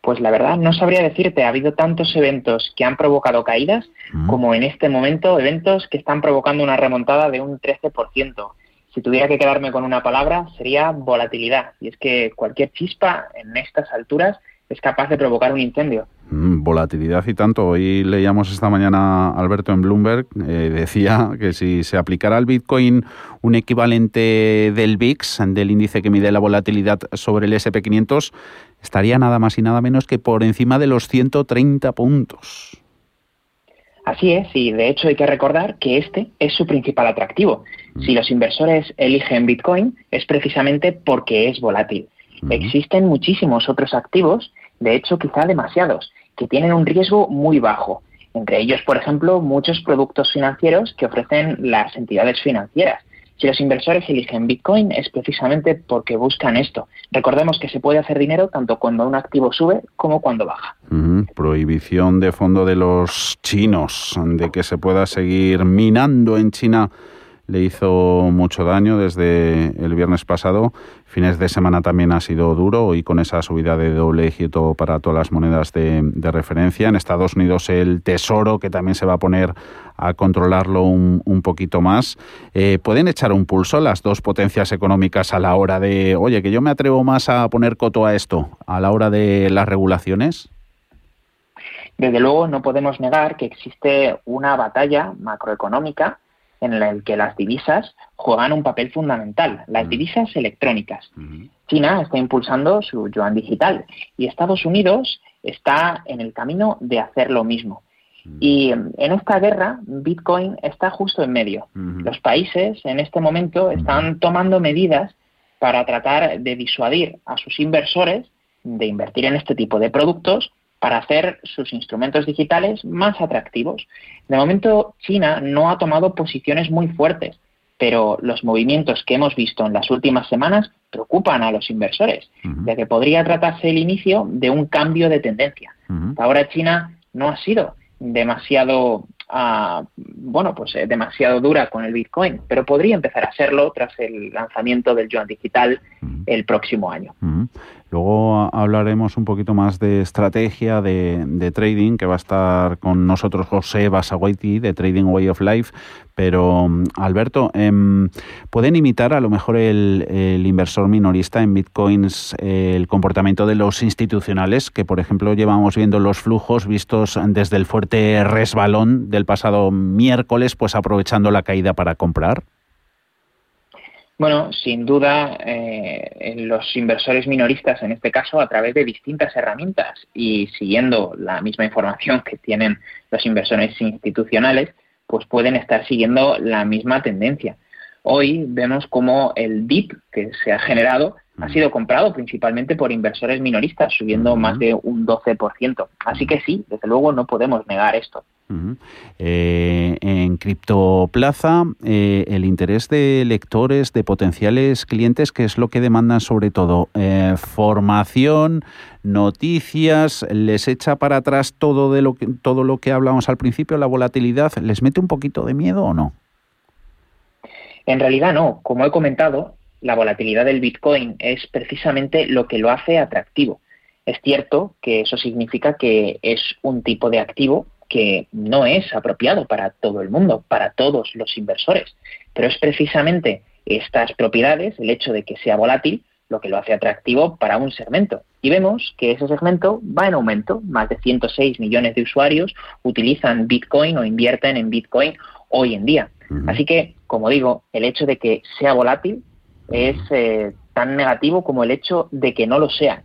S30: Pues la verdad no sabría decirte, ha habido tantos eventos que han provocado caídas mm. como en este momento eventos que están provocando una remontada de un 13% si tuviera que quedarme con una palabra, sería volatilidad. Y es que cualquier chispa en estas alturas es capaz de provocar un incendio.
S9: Mm, volatilidad y tanto. Hoy leíamos esta mañana Alberto en Bloomberg, eh, decía que si se aplicara al Bitcoin un equivalente del VIX, del índice que mide la volatilidad sobre el SP500, estaría nada más y nada menos que por encima de los 130 puntos.
S30: Así es, y de hecho hay que recordar que este es su principal atractivo. Si los inversores eligen Bitcoin es precisamente porque es volátil. Existen muchísimos otros activos, de hecho quizá demasiados, que tienen un riesgo muy bajo. Entre ellos, por ejemplo, muchos productos financieros que ofrecen las entidades financieras. Si los inversores eligen Bitcoin es precisamente porque buscan esto. Recordemos que se puede hacer dinero tanto cuando un activo sube como cuando baja.
S9: Prohibición de fondo de los chinos, de que se pueda seguir minando en China le hizo mucho daño desde el viernes pasado. Fines de semana también ha sido duro y con esa subida de doble dígito para todas las monedas de, referencia. En Estados Unidos el Tesoro, que también se va a poner a controlarlo un, poquito más. Eh, ¿Pueden echar un pulso las dos potencias económicas a la hora de, oye, que yo me atrevo más a poner coto a esto, a la hora de las regulaciones?
S30: Desde luego no podemos negar que existe una batalla macroeconómica en el que las divisas juegan un papel fundamental, las divisas electrónicas. China está impulsando su yuan digital y Estados Unidos está en el camino de hacer lo mismo. Y en esta guerra, Bitcoin está justo en medio. Los países en este momento están tomando medidas para tratar de disuadir a sus inversores de invertir en este tipo de productos para hacer sus instrumentos digitales más atractivos. De momento, China no ha tomado posiciones muy fuertes, pero los movimientos que hemos visto en las últimas semanas preocupan a los inversores, ya que podría tratarse el inicio de un cambio de tendencia. Ahora China no ha sido demasiado ah, bueno pues eh, demasiado dura con el Bitcoin, pero podría empezar a serlo tras el lanzamiento del yuan digital el próximo año.
S9: Luego hablaremos un poquito más de estrategia de, trading, que va a estar con nosotros José Basaguaiti de Trading Way of Life. Pero, Alberto, em, ¿pueden imitar a lo mejor el, inversor minorista en bitcoins el comportamiento de los institucionales? Que, por ejemplo, llevamos viendo los flujos vistos desde el fuerte resbalón del pasado miércoles, pues aprovechando la caída para comprar.
S30: Bueno, sin duda, eh, los inversores minoristas, en este caso, a través de distintas herramientas y siguiendo la misma información que tienen los inversores institucionales, pues pueden estar siguiendo la misma tendencia. Hoy vemos cómo el DIP que se ha generado ha sido comprado principalmente por inversores minoristas, subiendo más de un 12%. Así que sí, desde luego no podemos negar esto.
S9: Eh, en Criptoplaza, eh, el interés de lectores, de potenciales clientes, ¿qué es lo que demandan sobre todo? Eh, formación, noticias, les echa para atrás todo, de lo que, todo lo que hablamos al principio, la volatilidad, ¿les mete un poquito de miedo o no?
S30: En realidad no. Como he comentado, la volatilidad del Bitcoin es precisamente lo que lo hace atractivo. Es cierto que eso significa que es un tipo de activo que no es apropiado para todo el mundo, para todos los inversores, pero es precisamente estas propiedades, el hecho de que sea volátil, lo que lo hace atractivo para un segmento. Y vemos que ese segmento va en aumento. Más de 106 millones de usuarios utilizan Bitcoin o invierten en Bitcoin hoy en día. Así que, como digo, el hecho de que sea volátil es eh, tan negativo como el hecho de que no lo sea.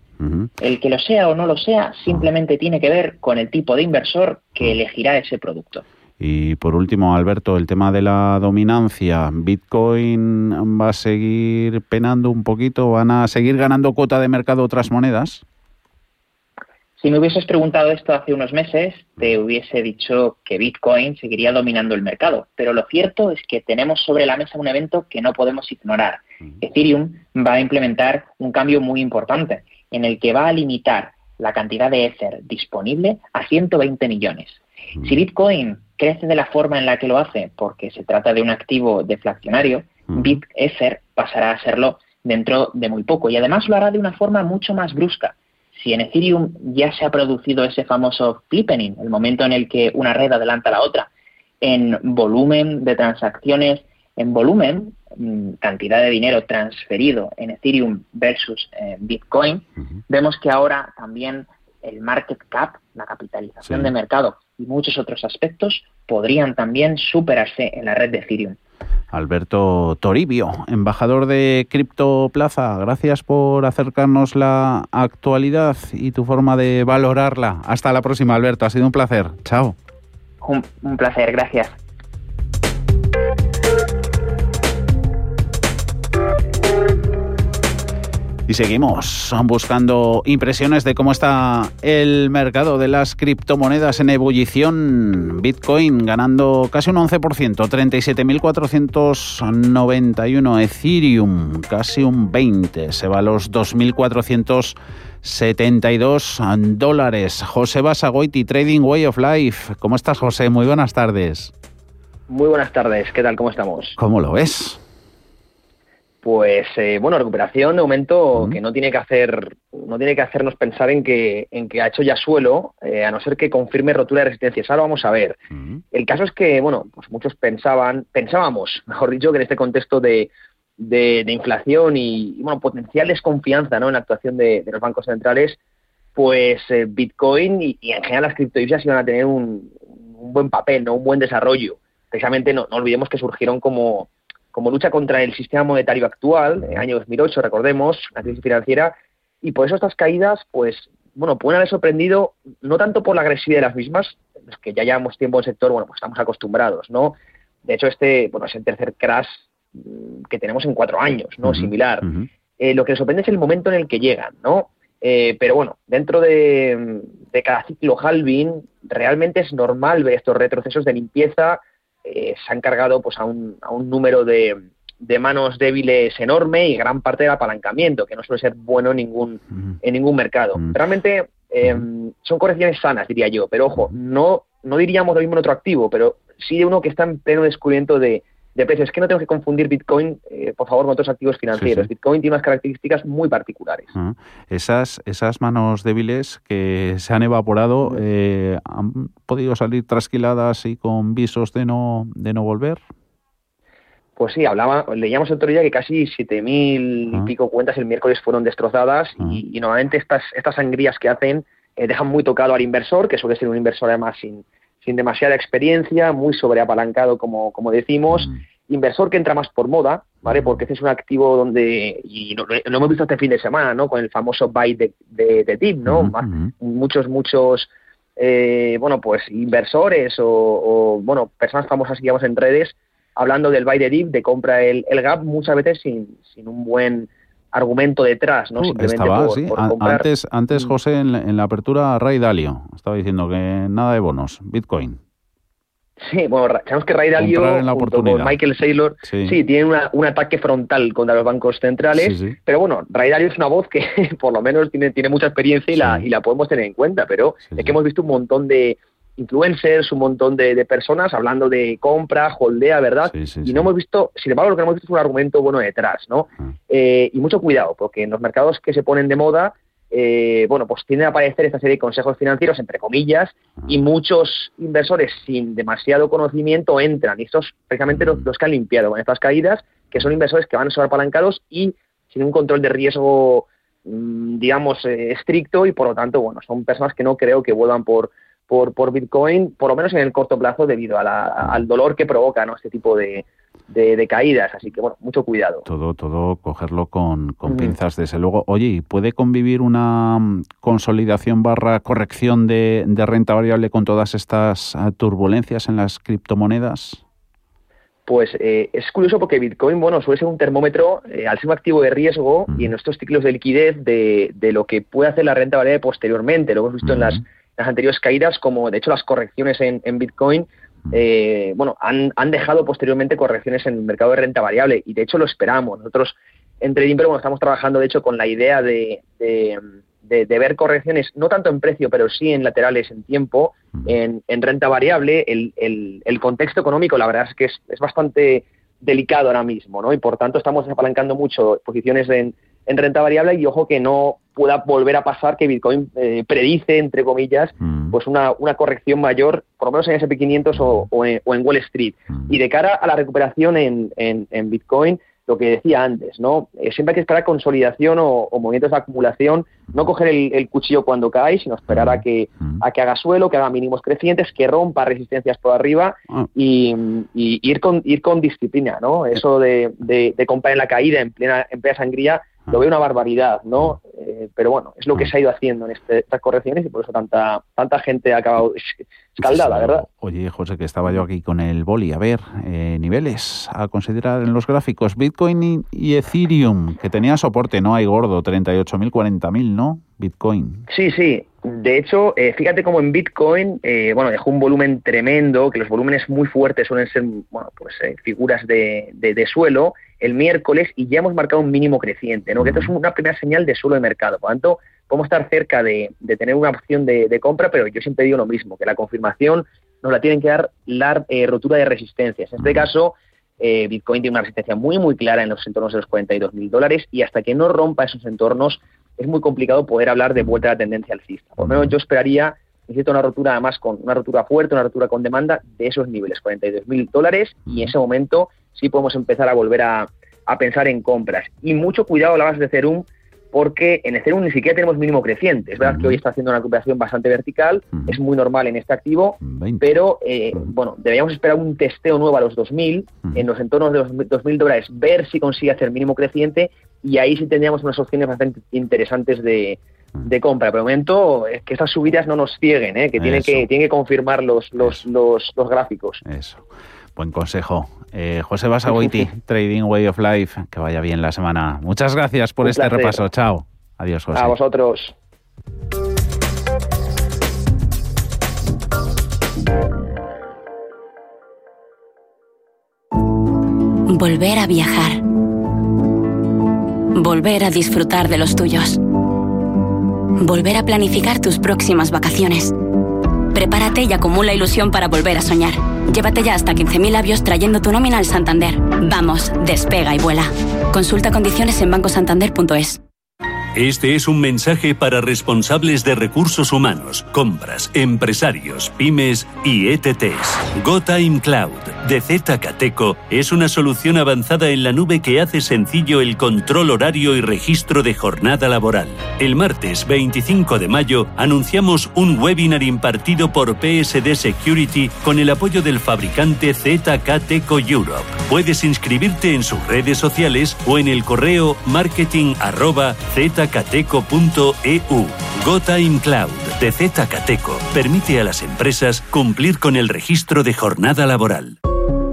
S30: El que lo sea o no lo sea simplemente tiene que ver con el tipo de inversor que elegirá ese producto.
S9: Y por último, Alberto, el tema de la dominancia. ¿Bitcoin va a seguir penando un poquito? ¿Van a seguir ganando cuota de mercado otras monedas?
S30: Si me hubieses preguntado esto hace unos meses, te hubiese dicho que Bitcoin seguiría dominando el mercado. Pero lo cierto es que tenemos sobre la mesa un evento que no podemos ignorar. Ethereum va a implementar un cambio muy importante en el que va a limitar la cantidad de Ether disponible a 120 millones. Si Bitcoin crece de la forma en la que lo hace, porque se trata de un activo deflacionario, BitEther pasará a serlo dentro de muy poco y además lo hará de una forma mucho más brusca. Si en Ethereum ya se ha producido ese famoso flippening, el momento en el que una red adelanta a la otra, en volumen de transacciones, en volumen, mm, cantidad de dinero transferido en Ethereum versus eh, Bitcoin, vemos que ahora también el market cap, la capitalización de mercado y muchos otros aspectos podrían también superarse en la red de Ethereum.
S9: Alberto Toribio, embajador de Criptoplaza, gracias por acercarnos la actualidad y tu forma de valorarla. Hasta la próxima, Alberto. Ha sido un placer. Chao.
S30: un placer, gracias.
S9: Y seguimos buscando impresiones de cómo está el mercado de las criptomonedas en ebullición. Bitcoin ganando casi un 11%, 37.491. Ethereum casi un 20%, se va a los 2.472 dólares. José Basagoiti, Trading Way of Life. ¿Cómo estás, José? Muy buenas tardes.
S31: Muy buenas tardes, ¿qué tal? ¿Cómo estamos?
S9: ¿Cómo lo ves?
S31: Pues eh, bueno, recuperación de momento que no tiene que hacer, no tiene que hacernos pensar en que, en que ha hecho ya suelo, eh, a no ser que confirme rotura de resistencias. Ahora vamos a ver. El caso es que, bueno, pues muchos pensaban, pensábamos, mejor dicho, que en este contexto de, de, inflación y, bueno, potencial desconfianza ¿no? en la actuación de, los bancos centrales, pues eh, Bitcoin y, en general las criptodivisas iban a tener un, un, buen papel, ¿no? un buen desarrollo. Precisamente no, no olvidemos que surgieron como como lucha contra el sistema monetario actual, en el año 2008, recordemos, la crisis financiera, y por eso estas caídas, pues, bueno, pueden haber sorprendido no tanto por la agresividad de las mismas, los que ya llevamos tiempo en el sector, bueno, pues estamos acostumbrados, ¿no? De hecho, este, bueno, es el tercer crash mm, que tenemos en cuatro años, ¿no? Similar. Eh, lo que nos sorprende es el momento en el que llegan, ¿no? Eh, pero bueno, dentro de, de, cada ciclo halving, realmente es normal ver estos retrocesos de limpieza eh, se han cargado pues, a, un, a un número de, de, manos débiles enorme y gran parte del apalancamiento, que no suele ser bueno en ningún, en ningún mercado. Realmente em, son correcciones sanas, diría yo, pero ojo, no, no diríamos lo mismo en otro activo, pero sí de uno que está en pleno descubrimiento de, de precios. Es que no tengo que confundir Bitcoin, eh, por favor, con otros activos financieros. Bitcoin tiene unas características muy particulares.
S9: esas, esas manos débiles que se han evaporado, eh, ¿han podido salir trasquiladas y con visos de no, de no volver?
S31: Pues sí, hablaba, leíamos el otro día que casi 7.000 y pico cuentas el miércoles fueron destrozadas y, y, normalmente estas, estas sangrías que hacen eh, dejan muy tocado al inversor, que suele ser un inversor además sin, sin demasiada experiencia, muy sobreapalancado, como, como decimos, mm. inversor que entra más por moda, ¿vale? Porque este es un activo donde, y lo, hemos visto este fin de semana, ¿no? Con el famoso buy de, de, tip, ¿no? Muchos, muchos, eh, bueno, pues inversores o, bueno, personas famosas que llevamos en redes hablando del buy de dip, de compra el, el gap, muchas veces sin, sin un buen argumento detrás, ¿no?
S9: Simplemente estaba, sí. Antes, antes, mm. José, en la, apertura, Ray Dalio estaba diciendo que nada de bonos, Bitcoin.
S31: Sí, bueno, sabemos que Ray Dalio junto con Michael Saylor sí, tiene un ataque frontal contra los bancos centrales, pero bueno, Ray Dalio es una voz que por lo menos tiene, tiene mucha experiencia y la, y la podemos tener en cuenta, pero es que hemos visto un montón de, influencers, un montón de, personas hablando de compra, holdea, ¿verdad? y no hemos visto, sin embargo, lo que no hemos visto es un argumento bueno detrás, ¿no? Ah. Eh, y mucho cuidado, porque en los mercados que se ponen de moda, eh, bueno, pues tienden a aparecer esta serie de consejos financieros, entre comillas, ah. y muchos inversores sin demasiado conocimiento entran. Y estos precisamente los, mm. los, que han limpiado con estas caídas, que son inversores que van sobreapalancados y sin un control de riesgo, mm, digamos, eh, estricto, y por lo tanto, bueno, son personas que no creo que vuelvan por por, por Bitcoin, por lo menos en el corto plazo, debido a la, al dolor que provoca ¿no? este tipo de, de, caídas, así que bueno, mucho cuidado.
S9: Todo, todo cogerlo con, con pinzas, desde luego. Oye, ¿y puede convivir una mm, consolidación barra corrección de, de renta variable con todas estas ah, turbulencias en las criptomonedas?
S31: Pues eh, es curioso porque Bitcoin, bueno, suele ser un termómetro eh, al ser un activo de riesgo y en nuestros ciclos de liquidez de, de, lo que puede hacer la renta variable posteriormente. Lo hemos visto en las, las, anteriores caídas, como de hecho las correcciones en, en Bitcoin, eh, bueno, han, han, dejado posteriormente correcciones en el mercado de renta variable y de hecho lo esperamos. Nosotros en Trading bueno, estamos trabajando de hecho con la idea de, de de, ver correcciones, no tanto en precio, pero sí en laterales en tiempo, en, renta variable, el, el, contexto económico, la verdad es que es, es, bastante delicado ahora mismo, ¿no? Y por tanto estamos apalancando mucho posiciones en, en renta variable y ojo que no pueda volver a pasar que Bitcoin eh, predice, entre comillas, pues una, una, corrección mayor, por lo menos en SP500 o, o, en, Wall Street. Y de cara a la recuperación en, en, en Bitcoin, lo que decía antes, ¿no? Eh, siempre hay que esperar consolidación o, movimientos de acumulación, no coger el, cuchillo cuando cae, sino esperar a que, a que haga suelo, que haga mínimos crecientes, que rompa resistencias por arriba ah. y, ir, con, ir con disciplina, ¿no? Eso de, de, comprar en la caída, en plena, en plena sangría, lo veo una barbaridad, ¿no? Eh, pero bueno, es lo que se ha ido haciendo en este, estas correcciones y por eso tanta, tanta gente ha acabado escaldada, ¿verdad?
S9: Oye, José, que estaba yo aquí con el boli. A ver, eh, niveles a considerar en los gráficos. Bitcoin y, Ethereum, que tenía soporte, ¿no? Hay gordo, 38.000, 40.000, ¿no? Bitcoin.
S31: Sí, sí. De hecho, eh, fíjate cómo en Bitcoin, bueno, dejó un volumen tremendo, que los volúmenes muy fuertes suelen ser, bueno, pues figuras de, de suelo el miércoles y ya hemos marcado un mínimo creciente, ¿no? Que esto es una primera señal de suelo de mercado. Por lo tanto, podemos estar cerca de, tener una opción de, compra, pero yo siempre digo lo mismo, que la confirmación nos la tienen que dar la eh, rotura de resistencias. En este caso, eh, Bitcoin tiene una resistencia muy, muy clara en los entornos de los 42 mil dólares y hasta que no rompa esos entornos es muy complicado poder hablar de vuelta a la tendencia alcista. Por lo menos yo esperaría necesito una rotura además con una rotura fuerte, una rotura con demanda de esos niveles, 42 mil dólares, y en ese momento sí podemos empezar a volver a, pensar en compras. Y mucho cuidado a la base de Cerum, porque en Ethereum ni siquiera tenemos mínimo creciente. Es verdad que hoy está haciendo una recuperación bastante vertical, es muy normal en este activo, pero eh, bueno, deberíamos esperar un testeo nuevo a los 2.000, en los entornos de los 2.000 dólares, ver si consigue hacer mínimo creciente y ahí sí tendríamos unas opciones bastante interesantes de, compra. Por el momento, es que esas subidas no nos cieguen, ¿eh? que tienen que, tienen que confirmar los, los, los, los gráficos.
S9: Eso. Buen consejo. Eh, José Basagoiti, Trading Way of Life, que vaya bien la semana. Muchas gracias por este repaso. Chao. Adiós, José.
S31: A vosotros.
S32: Volver a viajar. Volver a disfrutar de los tuyos. Volver a planificar tus próximas vacaciones. Prepárate y acumula ilusión para volver a soñar. Llévate ya hasta 15.000 labios trayendo tu nómina al Santander. Vamos, despega y vuela. Consulta condiciones en bancosantander.es.
S21: Este es un mensaje para responsables de recursos humanos, compras, empresarios, pymes y ETTs. GoTime Cloud de ZCateco es una solución avanzada en la nube que hace sencillo el control horario y registro de jornada laboral. El martes 25 de mayo anunciamos un webinar impartido por PSD Security con el apoyo del fabricante ZCateco Europe. Puedes inscribirte en sus redes sociales o en el correo marketing cateco.eu. GoTime Cloud de Cateco permite a las empresas cumplir con el registro de jornada laboral.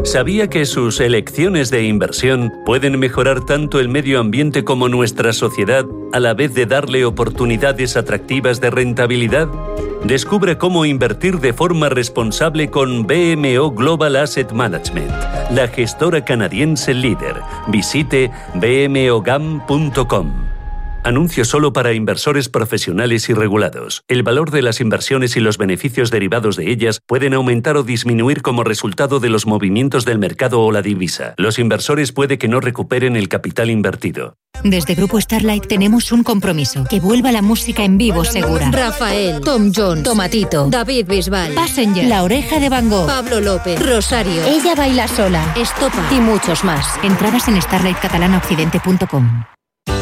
S21: ¿Sabía que sus elecciones de inversión pueden mejorar tanto el medio ambiente como nuestra sociedad a la vez de darle oportunidades atractivas de rentabilidad? Descubre cómo invertir de forma responsable con BMO Global Asset Management, la gestora canadiense líder. Visite bmogam.com. Anuncio solo para inversores profesionales y regulados. El valor de las inversiones y los beneficios derivados de ellas pueden aumentar o disminuir como resultado de los movimientos del mercado o la divisa. Los inversores puede que no recuperen el capital invertido.
S29: Desde Grupo Starlight tenemos un compromiso, que vuelva la música en vivo segura.
S28: Rafael, Tom Jones, Tomatito, David Bisbal,
S29: Passenger,
S28: La Oreja de Van Gogh, Pablo López, Rosario,
S29: Ella Baila Sola,
S28: Estopa
S29: y muchos más. Entradas en starlightcatalanaoccidente.com.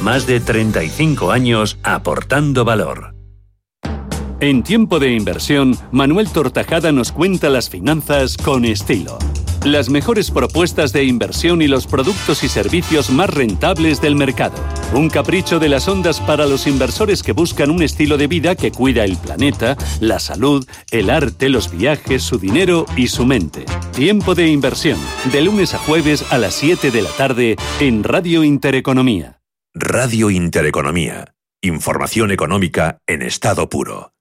S21: más de 35 años aportando valor. En tiempo de inversión, Manuel Tortajada nos cuenta las finanzas con estilo. Las mejores propuestas de inversión y los productos y servicios más rentables del mercado. Un capricho de las ondas para los inversores que buscan un estilo de vida que cuida el planeta, la salud, el arte, los viajes, su dinero y su mente. Tiempo de inversión, de lunes a jueves a las 7 de la tarde en Radio Intereconomía.
S33: Radio Intereconomía. Información económica en estado puro.